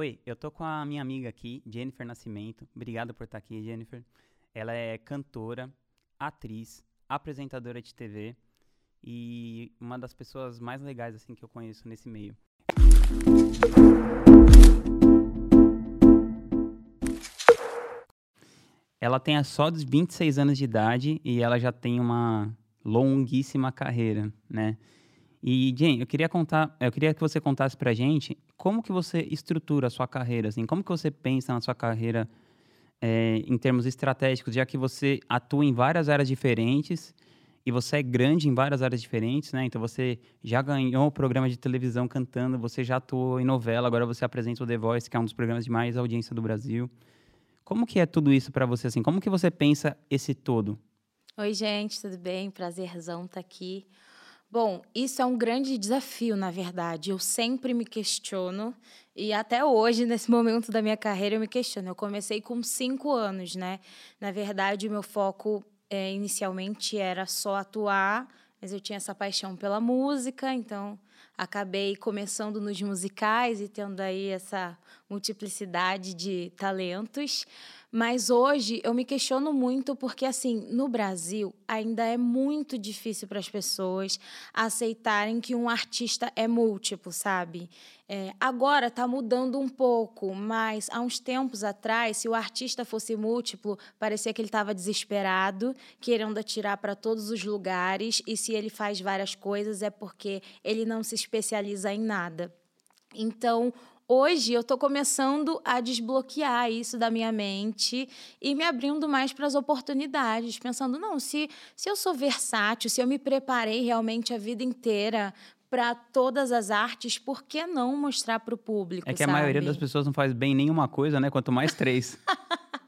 Oi, eu tô com a minha amiga aqui, Jennifer Nascimento. Obrigado por estar aqui, Jennifer. Ela é cantora, atriz, apresentadora de TV e uma das pessoas mais legais assim que eu conheço nesse meio. Ela tem só dos 26 anos de idade e ela já tem uma longuíssima carreira, né? E, Jen, eu queria contar, eu queria que você contasse pra gente como que você estrutura a sua carreira, assim, como que você pensa na sua carreira é, em termos estratégicos, já que você atua em várias áreas diferentes e você é grande em várias áreas diferentes, né? Então você já ganhou o programa de televisão cantando, você já atuou em novela, agora você apresenta o The Voice, que é um dos programas de mais audiência do Brasil. Como que é tudo isso para você assim? Como que você pensa esse todo? Oi, gente, tudo bem? Prazerzão estar tá aqui. Bom, isso é um grande desafio, na verdade. Eu sempre me questiono e até hoje, nesse momento da minha carreira, eu me questiono. Eu comecei com cinco anos, né? Na verdade, o meu foco é, inicialmente era só atuar, mas eu tinha essa paixão pela música, então acabei começando nos musicais e tendo aí essa multiplicidade de talentos. Mas hoje eu me questiono muito porque, assim, no Brasil ainda é muito difícil para as pessoas aceitarem que um artista é múltiplo, sabe? É, agora está mudando um pouco, mas há uns tempos atrás, se o artista fosse múltiplo, parecia que ele estava desesperado, querendo atirar para todos os lugares, e se ele faz várias coisas é porque ele não se especializa em nada. Então, hoje eu estou começando a desbloquear isso da minha mente e me abrindo mais para as oportunidades, pensando, não, se, se eu sou versátil, se eu me preparei realmente a vida inteira para todas as artes, por que não mostrar para o público? É que sabe? a maioria das pessoas não faz bem nenhuma coisa, né? Quanto mais três.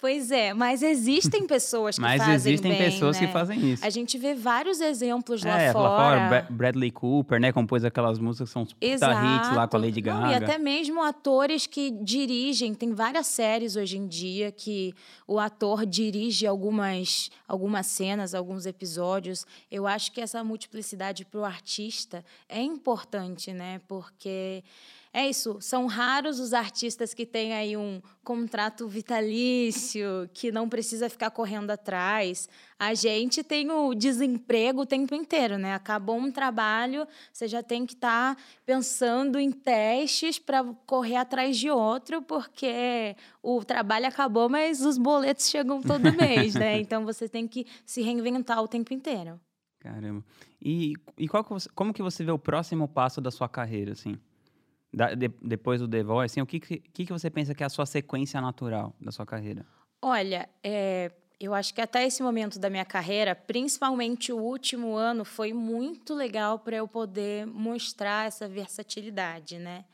Pois é, mas existem pessoas que mas fazem existem bem, pessoas né? que fazem isso. A gente vê vários exemplos lá é, fora. Lá fora, Bradley Cooper, né, compôs aquelas músicas que são puta hits lá com a Lady Gaga. Não, e até mesmo atores que dirigem, tem várias séries hoje em dia que o ator dirige algumas algumas cenas, alguns episódios. Eu acho que essa multiplicidade para o artista é importante, né? Porque é isso, são raros os artistas que têm aí um contrato vitalício, que não precisa ficar correndo atrás. A gente tem o desemprego o tempo inteiro, né? Acabou um trabalho, você já tem que estar tá pensando em testes para correr atrás de outro, porque o trabalho acabou, mas os boletos chegam todo mês, né? Então você tem que se reinventar o tempo inteiro. Caramba. E, e qual que você, como que você vê o próximo passo da sua carreira, assim? Da, de, depois do The Voice, assim, o que, que, que você pensa que é a sua sequência natural da sua carreira? Olha, é, eu acho que até esse momento da minha carreira, principalmente o último ano, foi muito legal para eu poder mostrar essa versatilidade, né?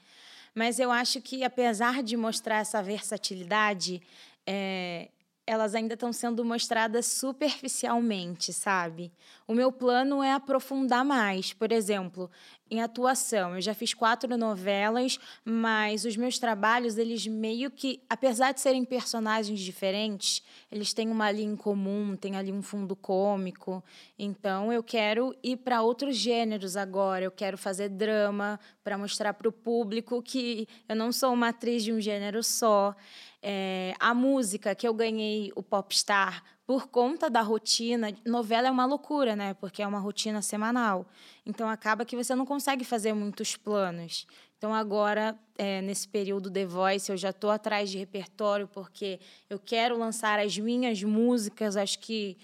Mas eu acho que, apesar de mostrar essa versatilidade, é, elas ainda estão sendo mostradas superficialmente, sabe? O meu plano é aprofundar mais. Por exemplo, em atuação. Eu já fiz quatro novelas, mas os meus trabalhos, eles meio que, apesar de serem personagens diferentes, eles têm uma linha em comum, tem ali um fundo cômico. Então, eu quero ir para outros gêneros agora. Eu quero fazer drama para mostrar para o público que eu não sou uma atriz de um gênero só. É, a música que eu ganhei o Popstar por conta da rotina, novela é uma loucura, né? Porque é uma rotina semanal. Então acaba que você não consegue fazer muitos planos. Então agora, é, nesse período The Voice, eu já estou atrás de repertório porque eu quero lançar as minhas músicas. Acho que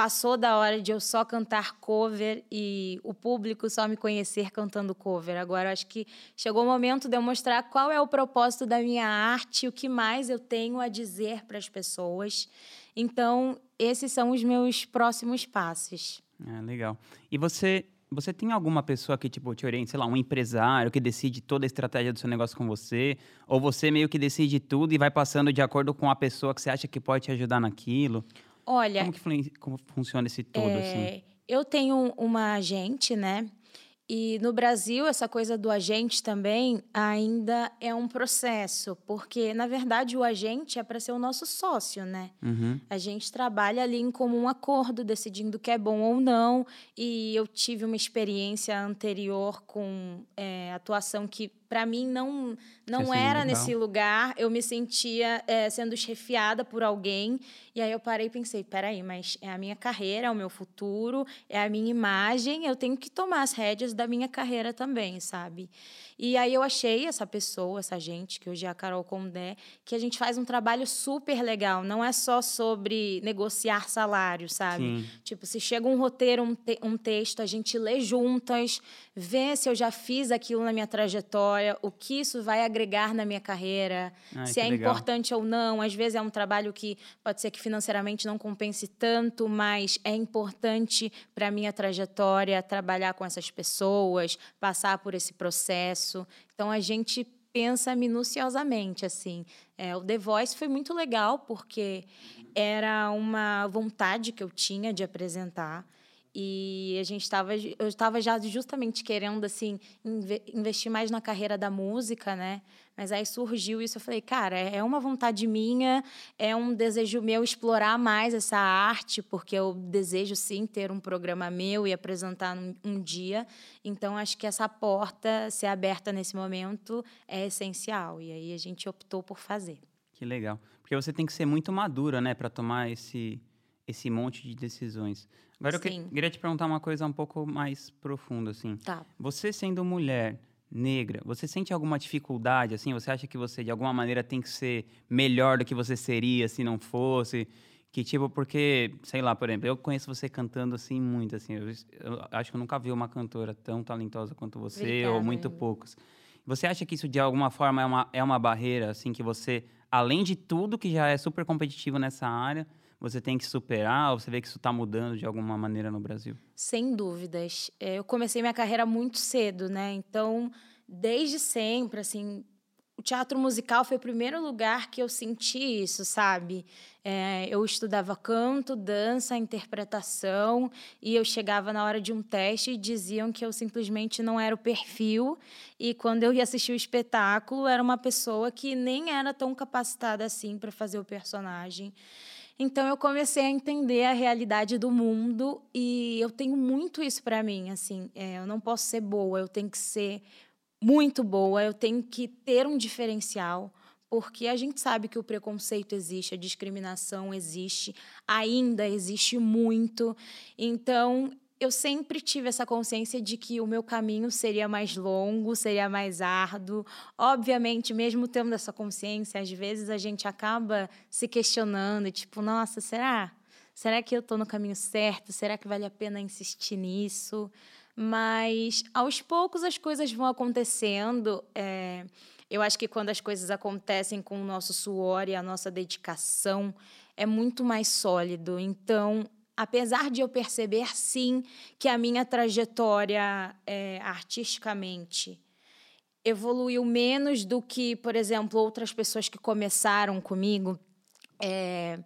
passou da hora de eu só cantar cover e o público só me conhecer cantando cover. Agora acho que chegou o momento de eu mostrar qual é o propósito da minha arte, o que mais eu tenho a dizer para as pessoas. Então, esses são os meus próximos passos. É, legal. E você você tem alguma pessoa que, tipo, te orienta, sei lá, um empresário que decide toda a estratégia do seu negócio com você? Ou você meio que decide tudo e vai passando de acordo com a pessoa que você acha que pode te ajudar naquilo? Olha... Como que como funciona esse todo, é, assim? Eu tenho uma agente, né? E no Brasil, essa coisa do agente também ainda é um processo, porque, na verdade, o agente é para ser o nosso sócio, né? Uhum. A gente trabalha ali em comum acordo, decidindo o que é bom ou não. E eu tive uma experiência anterior com é, atuação que para mim não não era nesse lugar. Eu me sentia é, sendo chefiada por alguém. E aí eu parei e pensei, peraí, mas é a minha carreira, é o meu futuro, é a minha imagem. Eu tenho que tomar as rédeas da minha carreira também, sabe? E aí eu achei essa pessoa, essa gente, que hoje é a Carol Condé, que a gente faz um trabalho super legal. Não é só sobre negociar salário, sabe? Sim. Tipo, se chega um roteiro, um, te um texto, a gente lê juntas, vê se eu já fiz aquilo na minha trajetória, o que isso vai agregar na minha carreira, Ai, se é legal. importante ou não. Às vezes é um trabalho que pode ser que financeiramente não compense tanto, mas é importante para a minha trajetória trabalhar com essas pessoas, passar por esse processo. Então a gente pensa minuciosamente assim. É, o The Voice foi muito legal porque era uma vontade que eu tinha de apresentar. E a gente estava, eu estava já justamente querendo assim investir mais na carreira da música, né? Mas aí surgiu isso, eu falei, cara, é uma vontade minha, é um desejo meu explorar mais essa arte, porque eu desejo sim ter um programa meu e apresentar um, um dia. Então acho que essa porta ser aberta nesse momento é essencial. E aí a gente optou por fazer. Que legal, porque você tem que ser muito madura, né, para tomar esse esse monte de decisões. Agora Sim. eu queria te perguntar uma coisa um pouco mais profunda, assim. Tá. Você sendo mulher negra, você sente alguma dificuldade, assim? Você acha que você, de alguma maneira, tem que ser melhor do que você seria se não fosse? Que tipo, porque, sei lá, por exemplo, eu conheço você cantando assim muito, assim. Eu, eu acho que eu nunca vi uma cantora tão talentosa quanto você, Obrigada. ou muito poucos. Você acha que isso, de alguma forma, é uma, é uma barreira, assim, que você, além de tudo que já é super competitivo nessa área, você tem que superar? Ou você vê que isso está mudando de alguma maneira no Brasil? Sem dúvidas. É, eu comecei minha carreira muito cedo, né? Então, desde sempre, assim, o teatro musical foi o primeiro lugar que eu senti isso, sabe? É, eu estudava canto, dança, interpretação, e eu chegava na hora de um teste e diziam que eu simplesmente não era o perfil. E quando eu ia assistir o espetáculo, era uma pessoa que nem era tão capacitada assim para fazer o personagem. Então eu comecei a entender a realidade do mundo e eu tenho muito isso para mim, assim, é, eu não posso ser boa, eu tenho que ser muito boa, eu tenho que ter um diferencial, porque a gente sabe que o preconceito existe, a discriminação existe, ainda existe muito. Então, eu sempre tive essa consciência de que o meu caminho seria mais longo, seria mais árduo. Obviamente, mesmo tendo essa consciência, às vezes a gente acaba se questionando, tipo, nossa, será? Será que eu estou no caminho certo? Será que vale a pena insistir nisso? Mas aos poucos as coisas vão acontecendo. É, eu acho que quando as coisas acontecem com o nosso suor e a nossa dedicação, é muito mais sólido. Então, apesar de eu perceber, sim, que a minha trajetória é, artisticamente evoluiu menos do que, por exemplo, outras pessoas que começaram comigo, é,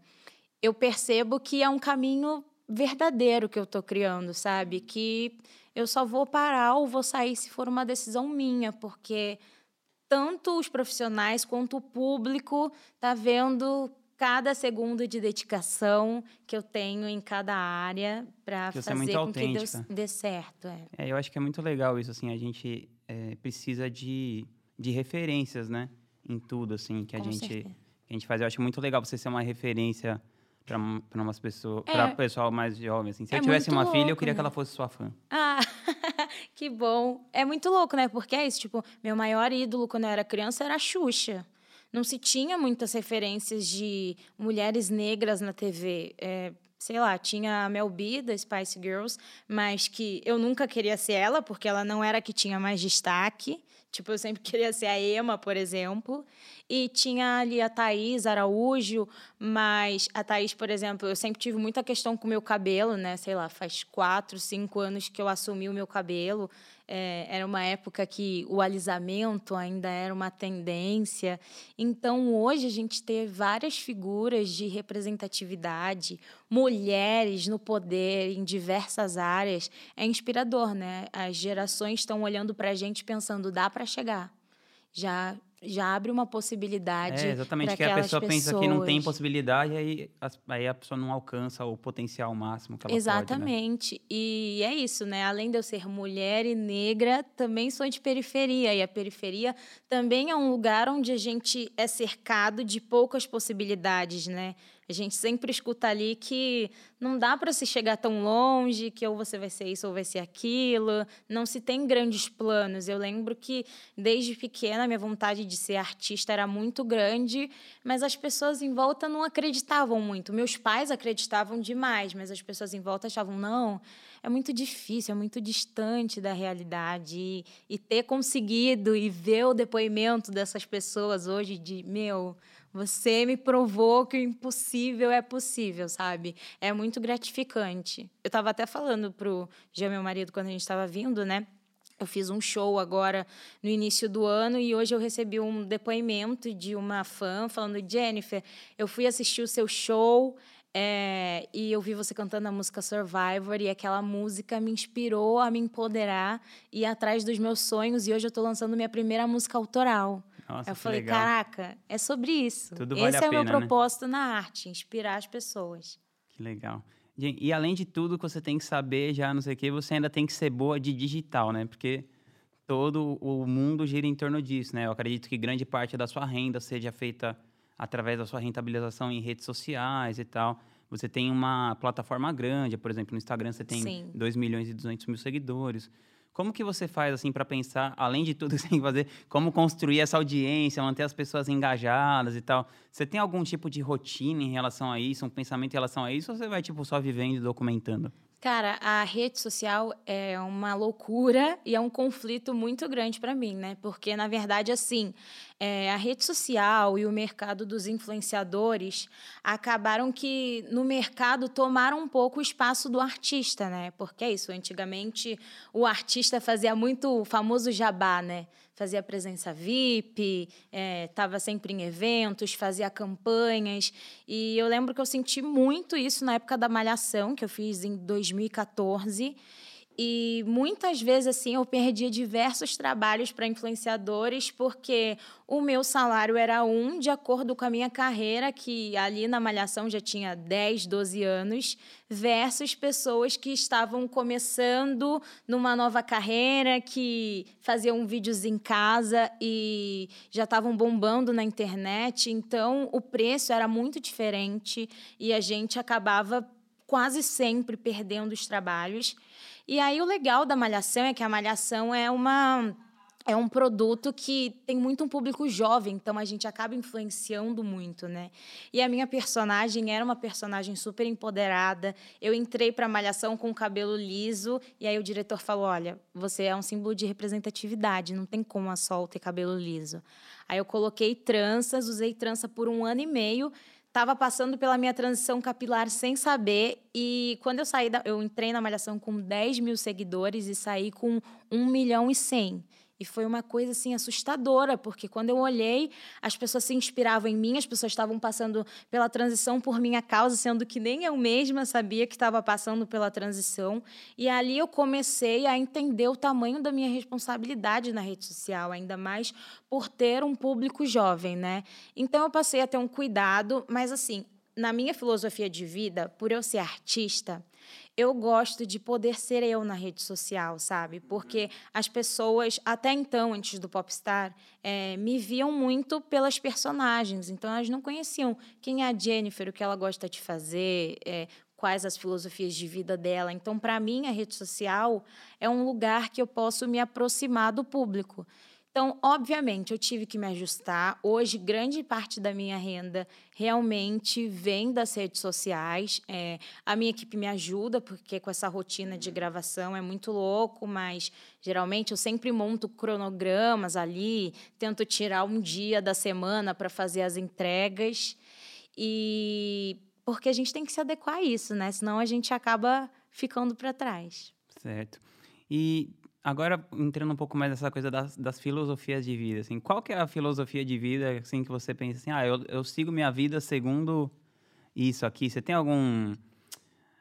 eu percebo que é um caminho verdadeiro que eu estou criando, sabe? Que eu só vou parar ou vou sair se for uma decisão minha, porque tanto os profissionais quanto o público tá vendo cada segundo de dedicação que eu tenho em cada área para é fazer é com que Deus dê certo. É. é. eu acho que é muito legal isso, assim, a gente é, precisa de, de referências, né, em tudo, assim, que a gente que a gente faz. Eu acho muito legal você ser uma referência para umas pessoas, é. para pessoal mais jovem, assim. Se é eu tivesse uma louco, filha, eu queria né? que ela fosse sua fã. Ah, que bom. É muito louco, né? Porque é isso, tipo, meu maior ídolo quando eu era criança era a Xuxa não se tinha muitas referências de mulheres negras na TV. É, sei lá, tinha a Mel B da Spice Girls, mas que eu nunca queria ser ela, porque ela não era a que tinha mais destaque. Tipo, eu sempre queria ser a Emma, por exemplo. E tinha ali a Thaís Araújo, mas a Thaís, por exemplo, eu sempre tive muita questão com o meu cabelo, né? Sei lá, faz quatro, cinco anos que eu assumi o meu cabelo. É, era uma época que o alisamento ainda era uma tendência. Então, hoje, a gente ter várias figuras de representatividade, mulheres no poder em diversas áreas, é inspirador, né? As gerações estão olhando para a gente pensando, dá para chegar. Já já abre uma possibilidade. É, exatamente, que a pessoa pessoas. pensa que não tem possibilidade, aí, aí a pessoa não alcança o potencial máximo que ela Exatamente. Pode, né? E é isso, né? Além de eu ser mulher e negra, também sou de periferia. E a periferia também é um lugar onde a gente é cercado de poucas possibilidades, né? A gente sempre escuta ali que não dá para se chegar tão longe, que ou você vai ser isso ou vai ser aquilo, não se tem grandes planos. Eu lembro que desde pequena minha vontade de ser artista era muito grande, mas as pessoas em volta não acreditavam muito. Meus pais acreditavam demais, mas as pessoas em volta achavam não, é muito difícil, é muito distante da realidade e, e ter conseguido e ver o depoimento dessas pessoas hoje de meu você me provou que o impossível é possível, sabe? É muito gratificante. Eu estava até falando pro Jean, meu marido, quando a gente estava vindo, né? Eu fiz um show agora no início do ano e hoje eu recebi um depoimento de uma fã falando: Jennifer, eu fui assistir o seu show é, e eu vi você cantando a música Survivor e aquela música me inspirou a me empoderar e ir atrás dos meus sonhos. E hoje eu estou lançando minha primeira música autoral. Nossa, eu falei, legal. caraca, é sobre isso. Tudo Esse vale é o meu né? propósito na arte, inspirar as pessoas. Que legal. E além de tudo que você tem que saber, já não sei o quê, você ainda tem que ser boa de digital, né? Porque todo o mundo gira em torno disso, né? Eu acredito que grande parte da sua renda seja feita através da sua rentabilização em redes sociais e tal. Você tem uma plataforma grande, por exemplo, no Instagram você tem Sim. 2 milhões e 200 mil seguidores. Como que você faz assim para pensar, além de tudo que você tem que fazer, como construir essa audiência, manter as pessoas engajadas e tal? Você tem algum tipo de rotina em relação a isso, um pensamento em relação a isso, ou você vai tipo só vivendo e documentando? Cara, a rede social é uma loucura e é um conflito muito grande para mim, né? Porque, na verdade, assim, é, a rede social e o mercado dos influenciadores acabaram que, no mercado, tomaram um pouco o espaço do artista, né? Porque é isso, antigamente o artista fazia muito o famoso jabá, né? Fazia presença VIP, estava é, sempre em eventos, fazia campanhas. E eu lembro que eu senti muito isso na época da Malhação, que eu fiz em 2014. E muitas vezes assim eu perdia diversos trabalhos para influenciadores porque o meu salário era um de acordo com a minha carreira, que ali na Malhação já tinha 10, 12 anos, versus pessoas que estavam começando numa nova carreira, que faziam vídeos em casa e já estavam bombando na internet. Então o preço era muito diferente e a gente acabava quase sempre perdendo os trabalhos. E aí o legal da Malhação é que a Malhação é uma é um produto que tem muito um público jovem, então a gente acaba influenciando muito, né? E a minha personagem era uma personagem super empoderada. Eu entrei para Malhação com o cabelo liso e aí o diretor falou: "Olha, você é um símbolo de representatividade, não tem como a Sol ter cabelo liso". Aí eu coloquei tranças, usei trança por um ano e meio Estava passando pela minha transição capilar sem saber. E quando eu saí, da, eu entrei na Malhação com 10 mil seguidores e saí com 1 milhão e 100. E foi uma coisa assim assustadora, porque quando eu olhei, as pessoas se inspiravam em mim, as pessoas estavam passando pela transição por minha causa, sendo que nem eu mesma sabia que estava passando pela transição. E ali eu comecei a entender o tamanho da minha responsabilidade na rede social, ainda mais por ter um público jovem, né? Então eu passei a ter um cuidado, mas assim, na minha filosofia de vida, por eu ser artista, eu gosto de poder ser eu na rede social, sabe? Porque as pessoas, até então, antes do Popstar, é, me viam muito pelas personagens. Então, elas não conheciam quem é a Jennifer, o que ela gosta de fazer, é, quais as filosofias de vida dela. Então, para mim, a rede social é um lugar que eu posso me aproximar do público. Então, obviamente, eu tive que me ajustar. Hoje, grande parte da minha renda realmente vem das redes sociais. É, a minha equipe me ajuda, porque com essa rotina de gravação é muito louco, mas geralmente eu sempre monto cronogramas ali, tento tirar um dia da semana para fazer as entregas. E porque a gente tem que se adequar a isso, né? Senão a gente acaba ficando para trás. Certo. E Agora, entrando um pouco mais nessa coisa das, das, filosofias de vida, assim, qual que é a filosofia de vida, assim, que você pensa assim, ah, eu, eu sigo minha vida segundo isso aqui? Você tem algum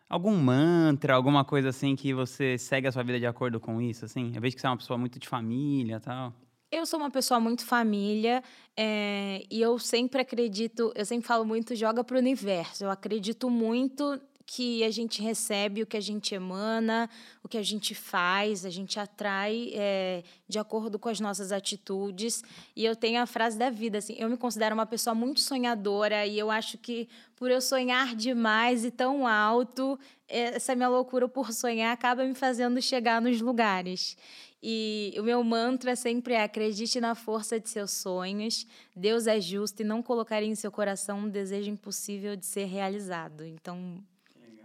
algum mantra, alguma coisa assim que você segue a sua vida de acordo com isso, assim? Eu vejo que você é uma pessoa muito de família tal. Eu sou uma pessoa muito família é, e eu sempre acredito, eu sempre falo muito, joga para o universo. Eu acredito muito que a gente recebe o que a gente emana, o que a gente faz, a gente atrai é, de acordo com as nossas atitudes. E eu tenho a frase da vida, assim, eu me considero uma pessoa muito sonhadora e eu acho que por eu sonhar demais e tão alto, essa minha loucura por sonhar acaba me fazendo chegar nos lugares. E o meu mantra sempre é: acredite na força de seus sonhos. Deus é justo e não colocaria em seu coração um desejo impossível de ser realizado. Então,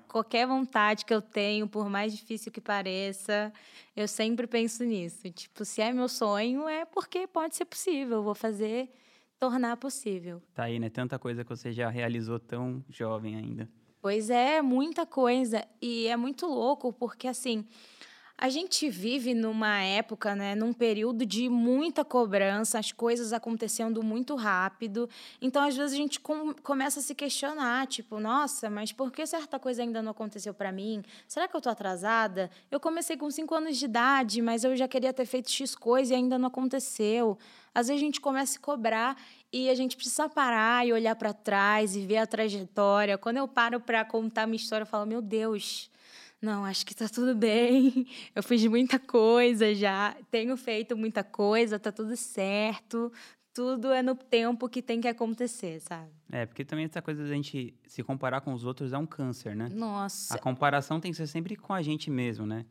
qualquer vontade que eu tenho, por mais difícil que pareça, eu sempre penso nisso. Tipo, se é meu sonho, é porque pode ser possível. Eu vou fazer tornar possível. Tá aí, né? Tanta coisa que você já realizou tão jovem ainda. Pois é, muita coisa. E é muito louco, porque assim. A gente vive numa época, né, num período de muita cobrança, as coisas acontecendo muito rápido. Então, às vezes, a gente com, começa a se questionar, tipo, nossa, mas por que certa coisa ainda não aconteceu para mim? Será que eu tô atrasada? Eu comecei com cinco anos de idade, mas eu já queria ter feito X coisa e ainda não aconteceu. Às vezes a gente começa a se cobrar e a gente precisa parar e olhar para trás e ver a trajetória. Quando eu paro para contar minha história, eu falo, meu Deus não, acho que tá tudo bem. Eu fiz muita coisa já, tenho feito muita coisa, tá tudo certo. Tudo é no tempo que tem que acontecer, sabe? É, porque também essa coisa da gente se comparar com os outros é um câncer, né? Nossa. A comparação tem que ser sempre com a gente mesmo, né?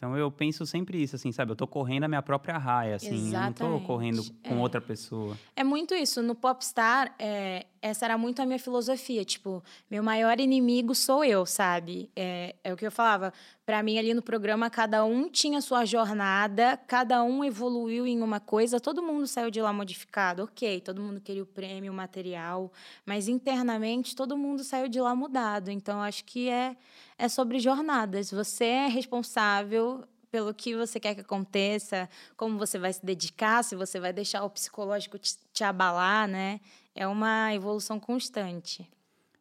Então eu penso sempre isso, assim, sabe? Eu tô correndo a minha própria raia, assim. Exatamente. Não tô correndo com é. outra pessoa. É muito isso. No Popstar, é, essa era muito a minha filosofia. Tipo, meu maior inimigo sou eu, sabe? É, é o que eu falava. Para mim, ali no programa, cada um tinha sua jornada, cada um evoluiu em uma coisa, todo mundo saiu de lá modificado. Ok, todo mundo queria o prêmio, o material, mas internamente todo mundo saiu de lá mudado. Então, acho que é é sobre jornadas. Você é responsável pelo que você quer que aconteça, como você vai se dedicar, se você vai deixar o psicológico te, te abalar, né? É uma evolução constante.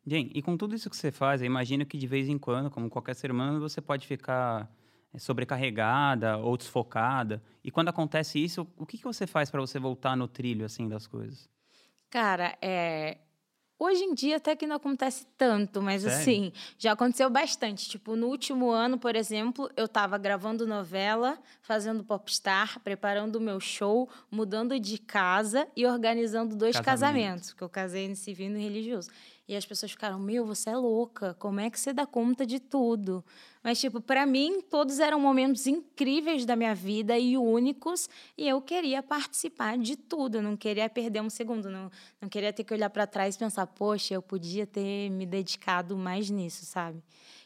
Jen, e com tudo isso que você faz, eu imagino que de vez em quando, como qualquer ser humano, você pode ficar é, sobrecarregada ou desfocada. E quando acontece isso, o que, que você faz para você voltar no trilho assim das coisas? Cara, é, Hoje em dia até que não acontece tanto, mas Sério? assim, já aconteceu bastante. Tipo, no último ano, por exemplo, eu estava gravando novela, fazendo popstar, preparando o meu show, mudando de casa e organizando dois Casamento. casamentos, porque eu casei no civil e no religioso. E as pessoas ficaram: Meu, você é louca, como é que você dá conta de tudo? Mas, tipo, para mim, todos eram momentos incríveis da minha vida e únicos, e eu queria participar de tudo, não queria perder um segundo, não, não queria ter que olhar para trás e pensar: Poxa, eu podia ter me dedicado mais nisso, sabe?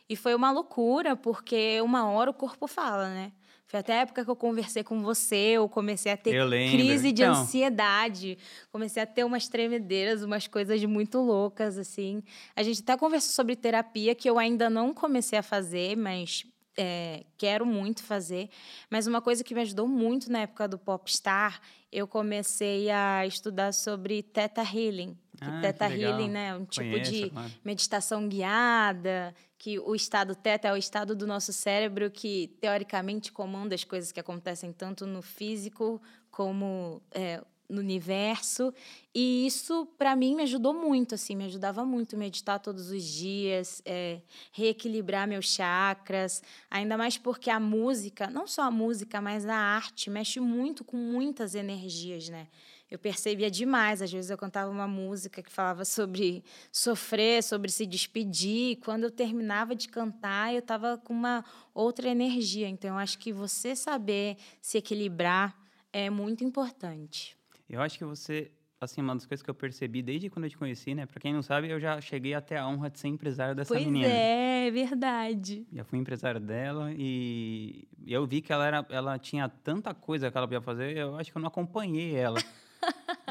E foi uma loucura, porque uma hora o corpo fala, né? Foi até a época que eu conversei com você, eu comecei a ter crise de então... ansiedade, comecei a ter umas tremedeiras, umas coisas muito loucas, assim. A gente até conversou sobre terapia, que eu ainda não comecei a fazer, mas é, quero muito fazer. Mas uma coisa que me ajudou muito na época do Popstar, eu comecei a estudar sobre Theta Healing. Ah, Theta Healing, né? Um tipo Conheço, de claro. meditação guiada, que o estado teta é o estado do nosso cérebro que, teoricamente, comanda as coisas que acontecem tanto no físico como é, no universo. E isso, para mim, me ajudou muito, assim, me ajudava muito meditar todos os dias, é, reequilibrar meus chakras, ainda mais porque a música, não só a música, mas a arte, mexe muito com muitas energias, né? Eu percebia demais. Às vezes eu cantava uma música que falava sobre sofrer, sobre se despedir. E quando eu terminava de cantar, eu estava com uma outra energia. Então, eu acho que você saber se equilibrar é muito importante. Eu acho que você assim, uma das coisas que eu percebi desde quando eu te conheci, né? Pra quem não sabe, eu já cheguei até a honra de ser empresário dessa pois menina. é, é verdade. Já fui empresário dela e eu vi que ela, era, ela tinha tanta coisa que ela podia fazer, eu acho que eu não acompanhei ela.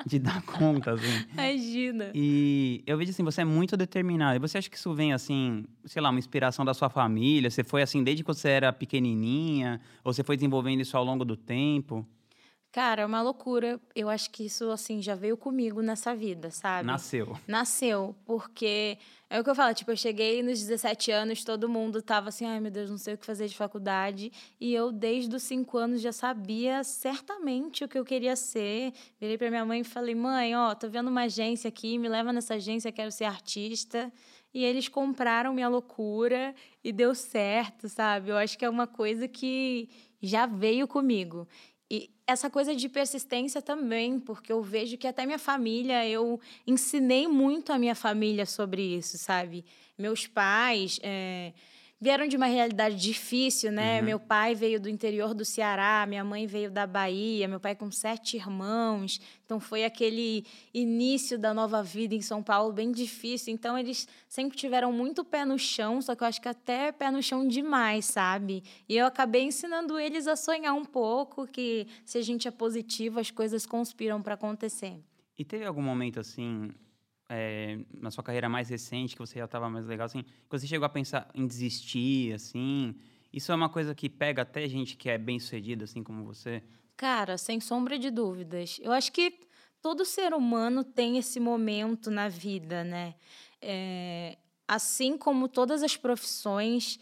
de dar conta, assim. Imagina. E eu vejo assim, você é muito determinado. E você acha que isso vem, assim, sei lá, uma inspiração da sua família? Você foi assim desde que você era pequenininha? Ou você foi desenvolvendo isso ao longo do tempo? Cara, é uma loucura. Eu acho que isso, assim, já veio comigo nessa vida, sabe? Nasceu. Nasceu, porque é o que eu falo, tipo, eu cheguei nos 17 anos, todo mundo tava assim, ai meu Deus, não sei o que fazer de faculdade. E eu, desde os 5 anos, já sabia certamente o que eu queria ser. Virei pra minha mãe e falei, mãe, ó, tô vendo uma agência aqui, me leva nessa agência, quero ser artista. E eles compraram minha loucura e deu certo, sabe? Eu acho que é uma coisa que já veio comigo. E essa coisa de persistência também, porque eu vejo que até minha família, eu ensinei muito a minha família sobre isso, sabe? Meus pais. É vieram de uma realidade difícil, né? Uhum. Meu pai veio do interior do Ceará, minha mãe veio da Bahia, meu pai com sete irmãos. Então foi aquele início da nova vida em São Paulo bem difícil. Então eles sempre tiveram muito pé no chão, só que eu acho que até pé no chão demais, sabe? E eu acabei ensinando eles a sonhar um pouco que se a gente é positivo, as coisas conspiram para acontecer. E teve algum momento assim é, na sua carreira mais recente, que você já estava mais legal, assim, que você chegou a pensar em desistir, assim? Isso é uma coisa que pega até gente que é bem sucedida, assim como você? Cara, sem sombra de dúvidas. Eu acho que todo ser humano tem esse momento na vida, né? É, assim como todas as profissões,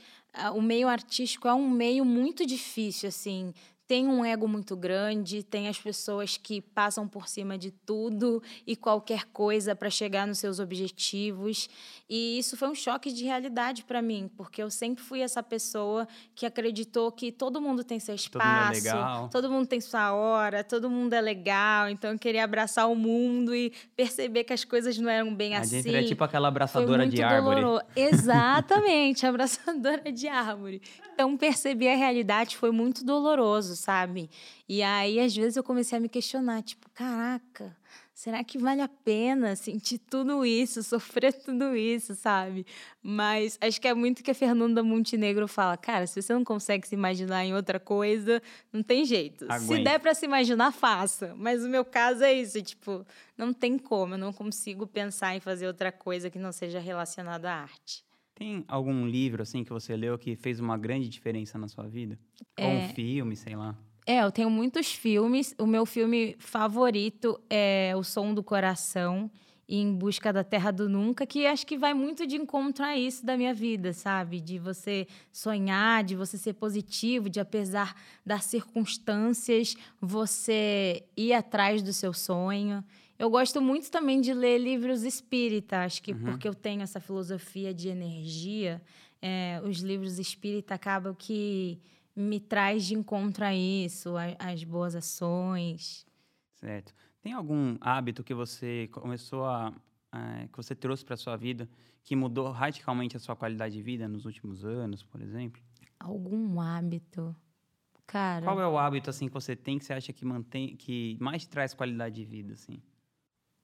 o meio artístico é um meio muito difícil, assim tem um ego muito grande, tem as pessoas que passam por cima de tudo e qualquer coisa para chegar nos seus objetivos. E isso foi um choque de realidade para mim, porque eu sempre fui essa pessoa que acreditou que todo mundo tem seu espaço, todo mundo, é todo mundo tem sua hora, todo mundo é legal. Então eu queria abraçar o mundo e perceber que as coisas não eram bem a assim. A gente é tipo aquela abraçadora de árvore. Doloroso. Exatamente, abraçadora de árvore. Então perceber a realidade foi muito doloroso sabe? E aí, às vezes, eu comecei a me questionar, tipo, caraca, será que vale a pena sentir tudo isso, sofrer tudo isso, sabe? Mas acho que é muito que a Fernanda Montenegro fala, cara, se você não consegue se imaginar em outra coisa, não tem jeito. Aguente. Se der para se imaginar, faça. Mas o meu caso é isso, tipo, não tem como, eu não consigo pensar em fazer outra coisa que não seja relacionada à arte. Tem algum livro assim que você leu que fez uma grande diferença na sua vida? É... Ou um filme, sei lá? É, eu tenho muitos filmes. O meu filme favorito é O Som do Coração e Em Busca da Terra do Nunca, que acho que vai muito de encontro a isso da minha vida, sabe? De você sonhar, de você ser positivo, de apesar das circunstâncias, você ir atrás do seu sonho. Eu gosto muito também de ler livros espírita, acho que uhum. porque eu tenho essa filosofia de energia, é, os livros espírita acabam que me traz de encontro a isso, a, as boas ações. Certo. Tem algum hábito que você começou a, a que você trouxe para sua vida que mudou radicalmente a sua qualidade de vida nos últimos anos, por exemplo? Algum hábito, cara. Qual é o hábito assim que você tem que você acha que mantém, que mais traz qualidade de vida, assim?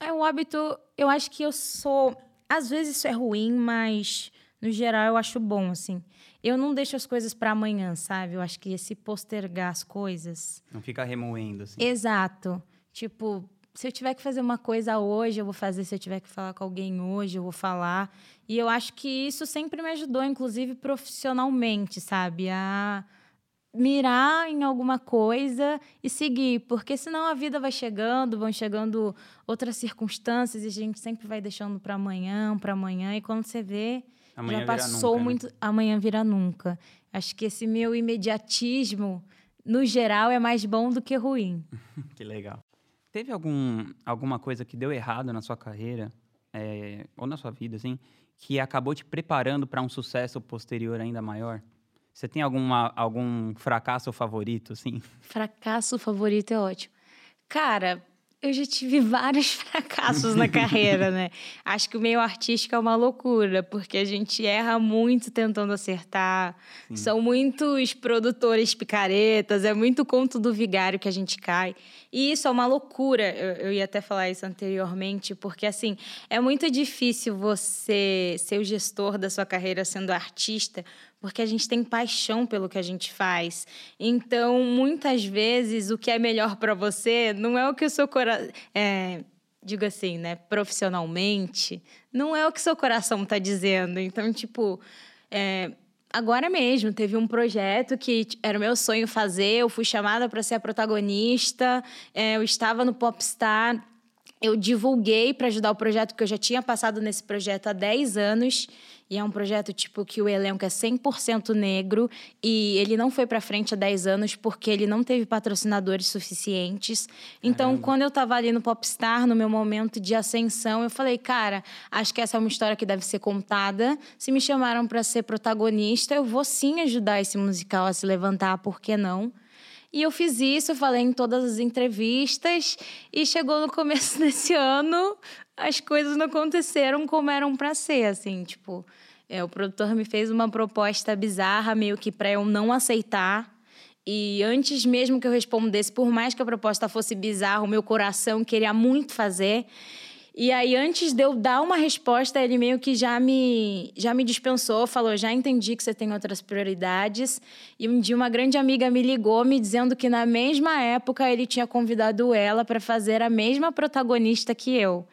É um hábito, eu acho que eu sou. Às vezes isso é ruim, mas no geral eu acho bom, assim. Eu não deixo as coisas para amanhã, sabe? Eu acho que esse postergar as coisas. Não fica remoendo, assim. Exato. Tipo, se eu tiver que fazer uma coisa hoje, eu vou fazer. Se eu tiver que falar com alguém hoje, eu vou falar. E eu acho que isso sempre me ajudou, inclusive profissionalmente, sabe? A mirar em alguma coisa e seguir, porque senão a vida vai chegando, vão chegando outras circunstâncias e a gente sempre vai deixando para amanhã, para amanhã e quando você vê amanhã já passou nunca, né? muito, né? amanhã vira nunca. Acho que esse meu imediatismo no geral é mais bom do que ruim. que legal. Teve algum alguma coisa que deu errado na sua carreira é, ou na sua vida assim, que acabou te preparando para um sucesso posterior ainda maior? Você tem alguma, algum fracasso favorito, assim? Fracasso favorito é ótimo. Cara, eu já tive vários fracassos na carreira, né? Acho que o meio artístico é uma loucura, porque a gente erra muito tentando acertar. Sim. São muitos produtores picaretas, é muito conto do vigário que a gente cai. E isso é uma loucura. Eu, eu ia até falar isso anteriormente, porque assim, é muito difícil você ser o gestor da sua carreira sendo artista, porque a gente tem paixão pelo que a gente faz. Então, muitas vezes, o que é melhor para você não é o que o seu coração. É, digo assim, né? Profissionalmente, não é o que seu coração está dizendo. Então, tipo. É, Agora mesmo, teve um projeto que era o meu sonho fazer, eu fui chamada para ser a protagonista, é, eu estava no Popstar, eu divulguei para ajudar o projeto, porque eu já tinha passado nesse projeto há 10 anos. E é um projeto tipo que o elenco é 100% negro e ele não foi para frente há 10 anos porque ele não teve patrocinadores suficientes. Então, Caramba. quando eu estava ali no Popstar, no meu momento de ascensão, eu falei, cara, acho que essa é uma história que deve ser contada. Se me chamaram para ser protagonista, eu vou sim ajudar esse musical a se levantar, por que não? E eu fiz isso, falei em todas as entrevistas e chegou no começo desse ano, as coisas não aconteceram como eram para ser, assim, tipo, é, o produtor me fez uma proposta bizarra, meio que para eu não aceitar. E antes mesmo que eu respondesse, por mais que a proposta fosse bizarra, o meu coração queria muito fazer. E aí, antes de eu dar uma resposta, ele meio que já me, já me dispensou, falou: já entendi que você tem outras prioridades. E um dia, uma grande amiga me ligou, me dizendo que na mesma época ele tinha convidado ela para fazer a mesma protagonista que eu.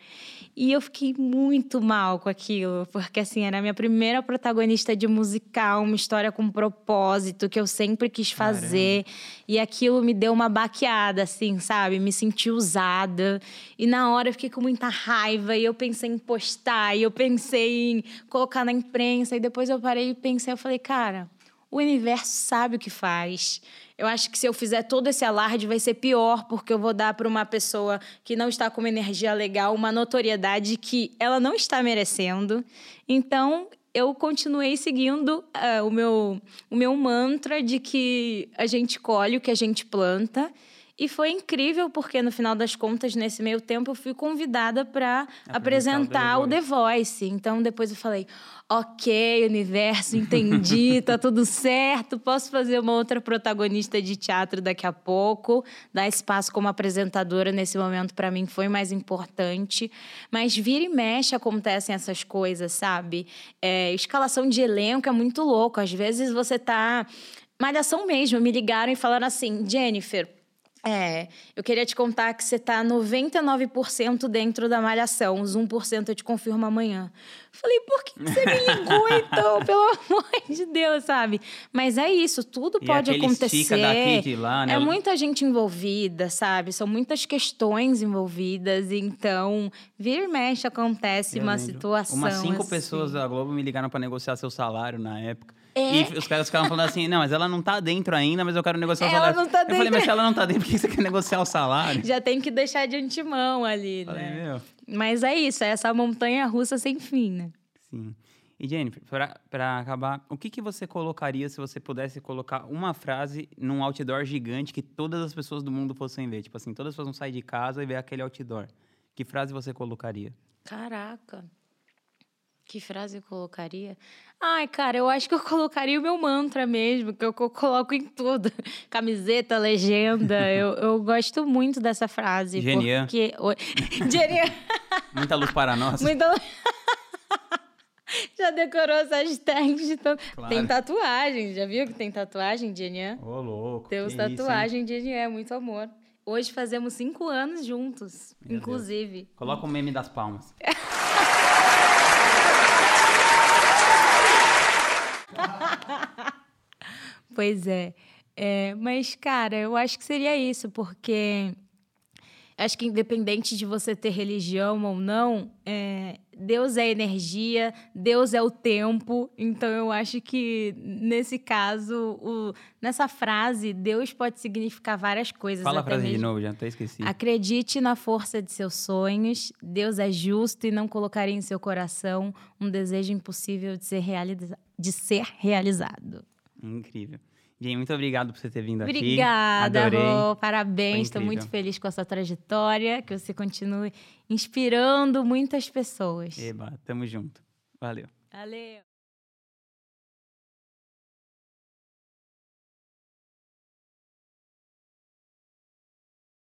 E eu fiquei muito mal com aquilo, porque assim, era a minha primeira protagonista de musical, uma história com propósito que eu sempre quis fazer. Caramba. E aquilo me deu uma baqueada, assim, sabe? Me senti usada. E na hora eu fiquei com muita raiva, e eu pensei em postar, e eu pensei em colocar na imprensa, e depois eu parei e pensei, eu falei, cara, o universo sabe o que faz. Eu acho que se eu fizer todo esse alarde vai ser pior, porque eu vou dar para uma pessoa que não está com uma energia legal uma notoriedade que ela não está merecendo. Então, eu continuei seguindo uh, o, meu, o meu mantra de que a gente colhe o que a gente planta. E foi incrível, porque no final das contas, nesse meio tempo, eu fui convidada para apresentar o The, o The Voice. Então, depois eu falei: ok, universo, entendi, tá tudo certo, posso fazer uma outra protagonista de teatro daqui a pouco. Dar espaço como apresentadora nesse momento, para mim, foi mais importante. Mas vira e mexe acontecem essas coisas, sabe? É, escalação de elenco é muito louco. Às vezes você tá. Malhação mesmo, me ligaram e falaram assim: Jennifer é, eu queria te contar que você tá 99% dentro da malhação, os 1% eu te confirmo amanhã. Falei, por que você me ligou então? Pelo amor de Deus, sabe? Mas é isso, tudo e pode acontecer. Daqui, de lá, né? É muita gente envolvida, sabe? São muitas questões envolvidas, então, vira e mexe acontece eu uma lembro. situação. Umas cinco assim. pessoas da Globo me ligaram para negociar seu salário na época. É? E os caras ficavam falando assim, não, mas ela não tá dentro ainda, mas eu quero negociar ela o salário. Não tá dentro. Eu falei, mas se ela não tá dentro, por que você quer negociar o salário? Já tem que deixar de antemão ali, falei, né? Meu. Mas é isso, é essa montanha russa sem fim, né? Sim. E Jennifer, para acabar, o que, que você colocaria se você pudesse colocar uma frase num outdoor gigante que todas as pessoas do mundo fossem ver? Tipo assim, todas as pessoas vão sair de casa e ver aquele outdoor. Que frase você colocaria? Caraca. Que frase eu colocaria? Ai, cara, eu acho que eu colocaria o meu mantra mesmo, que eu coloco em tudo. Camiseta, legenda. eu, eu gosto muito dessa frase. Genial. Porque... Genial. Muita luz para nós. Muita luz. Já decorou essas tags de Claro. Tem tatuagem, já viu que tem tatuagem de Enian? Ô, louco. Temos tatuagem isso, de Enian, muito amor. Hoje fazemos cinco anos juntos, Meu inclusive. Deus. Coloca o meme das palmas. Pois é. é. Mas, cara, eu acho que seria isso, porque acho que independente de você ter religião ou não, é, Deus é energia, Deus é o tempo. Então eu acho que nesse caso, o, nessa frase, Deus pode significar várias coisas. Fala a frase mesmo. de novo, já até esqueci. Acredite na força de seus sonhos. Deus é justo e não colocaria em seu coração um desejo impossível de ser, realiza de ser realizado. Incrível. Jane, muito obrigado por você ter vindo Obrigada, aqui. Obrigada, Rô. Parabéns. Estou muito feliz com a sua trajetória. Que você continue inspirando muitas pessoas. Eba, tamo junto. Valeu. Valeu.